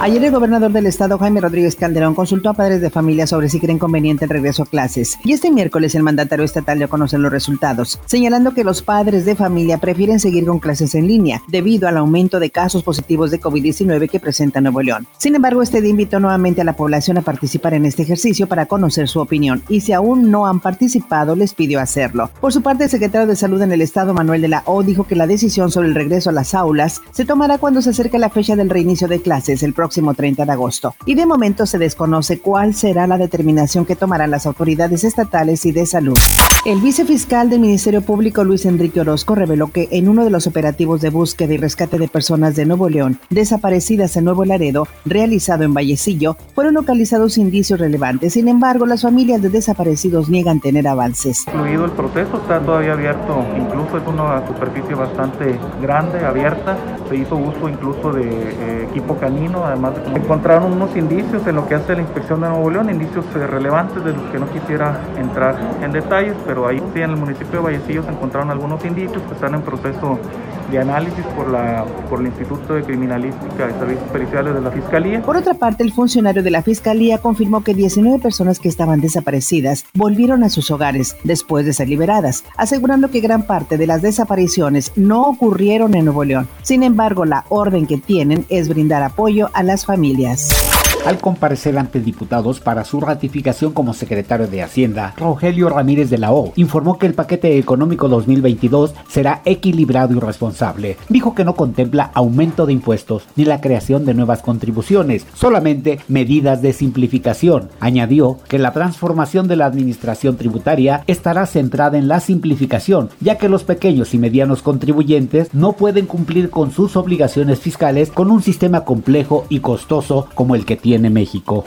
Ayer el gobernador del estado, Jaime Rodríguez Calderón, consultó a padres de familia sobre si creen conveniente el regreso a clases. Y este miércoles el mandatario estatal dio a conocer los resultados, señalando que los padres de familia prefieren seguir con clases en línea debido al aumento de casos positivos de COVID-19 que presenta Nuevo León. Sin embargo, este día invitó nuevamente a la población a participar en este ejercicio para conocer su opinión y si aún no han participado, les pidió hacerlo. Por su parte, el secretario de Salud en el estado, Manuel de la O, dijo que la decisión sobre el regreso a las aulas se tomará cuando se acerque la fecha del reinicio de clases el próximo próximo 30 de agosto. Y de momento se desconoce cuál será la determinación que tomarán las autoridades estatales y de salud. El vicefiscal del Ministerio Público Luis Enrique Orozco reveló que en uno de los operativos de búsqueda y rescate de personas de Nuevo León desaparecidas en Nuevo Laredo, realizado en Vallecillo, fueron localizados indicios relevantes. Sin embargo, las familias de desaparecidos niegan tener avances. Incluido el proceso está todavía abierto, incluso es una superficie bastante grande, abierta. Se hizo uso incluso de eh, equipo canino, además de encontraron unos indicios en lo que hace la inspección de Nuevo León, indicios eh, relevantes de los que no quisiera entrar en detalles, pero ahí sí en el municipio de Vallecillo se encontraron algunos indicios que están en proceso de análisis por, la, por el Instituto de Criminalística y Servicios Periciales de la Fiscalía. Por otra parte, el funcionario de la Fiscalía confirmó que 19 personas que estaban desaparecidas volvieron a sus hogares después de ser liberadas, asegurando que gran parte de las desapariciones no ocurrieron en Nuevo León. Sin embargo, la orden que tienen es brindar apoyo a las familias. Al comparecer ante diputados para su ratificación como secretario de Hacienda, Rogelio Ramírez de la O informó que el paquete económico 2022 será equilibrado y responsable. Dijo que no contempla aumento de impuestos ni la creación de nuevas contribuciones, solamente medidas de simplificación. Añadió que la transformación de la administración tributaria estará centrada en la simplificación, ya que los pequeños y medianos contribuyentes no pueden cumplir con sus obligaciones fiscales con un sistema complejo y costoso como el que tiene tiene México.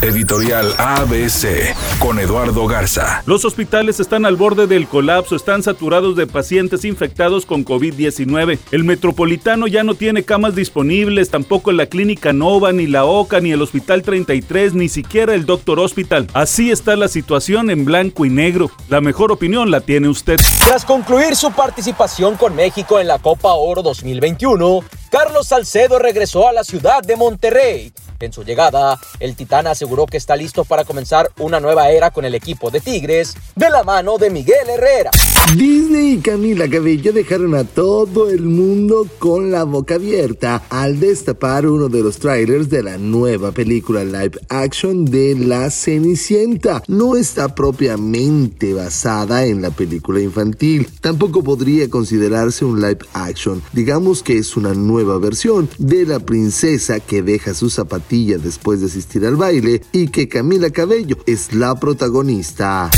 Editorial ABC con Eduardo Garza. Los hospitales están al borde del colapso, están saturados de pacientes infectados con COVID-19. El metropolitano ya no tiene camas disponibles, tampoco la clínica Nova, ni la OCA, ni el Hospital 33, ni siquiera el Doctor Hospital. Así está la situación en blanco y negro. La mejor opinión la tiene usted. Tras concluir su participación con México en la Copa Oro 2021, Carlos Salcedo regresó a la ciudad de Monterrey. En su llegada, el Titán aseguró que está listo para comenzar una nueva era con el equipo de Tigres de la mano de Miguel Herrera. Disney y Camila Cabello dejaron a todo el mundo con la boca abierta al destapar uno de los trailers de la nueva película live action de La Cenicienta. No está propiamente basada en la película infantil, tampoco podría considerarse un live action. Digamos que es una nueva versión de la princesa que deja sus después de asistir al baile y que Camila Cabello es la protagonista.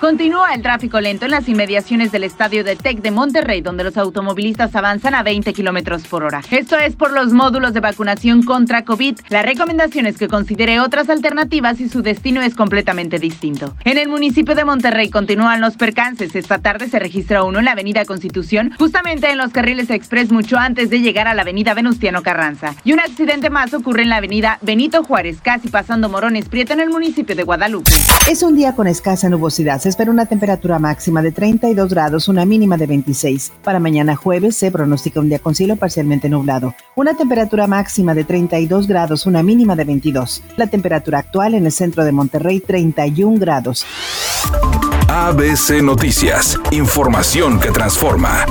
Continúa el tráfico lento en las inmediaciones del estadio de TEC de Monterrey, donde los automovilistas avanzan a 20 kilómetros por hora. Esto es por los módulos de vacunación contra COVID. La recomendación es que considere otras alternativas y su destino es completamente distinto. En el municipio de Monterrey continúan los percances. Esta tarde se registra uno en la avenida Constitución, justamente en los carriles express mucho antes de llegar a la avenida Venustiano Carranza. Y un accidente más ocurre en la avenida Benito Juárez, casi pasando Morones Prieto en el municipio de Guadalupe. Es un día con escasa nubosidad. Se espera una temperatura máxima de 32 grados, una mínima de 26. Para mañana jueves se pronostica un día con cielo parcialmente nublado. Una temperatura máxima de 32 grados, una mínima de 22. La temperatura actual en el centro de Monterrey, 31 grados. ABC Noticias. Información que transforma.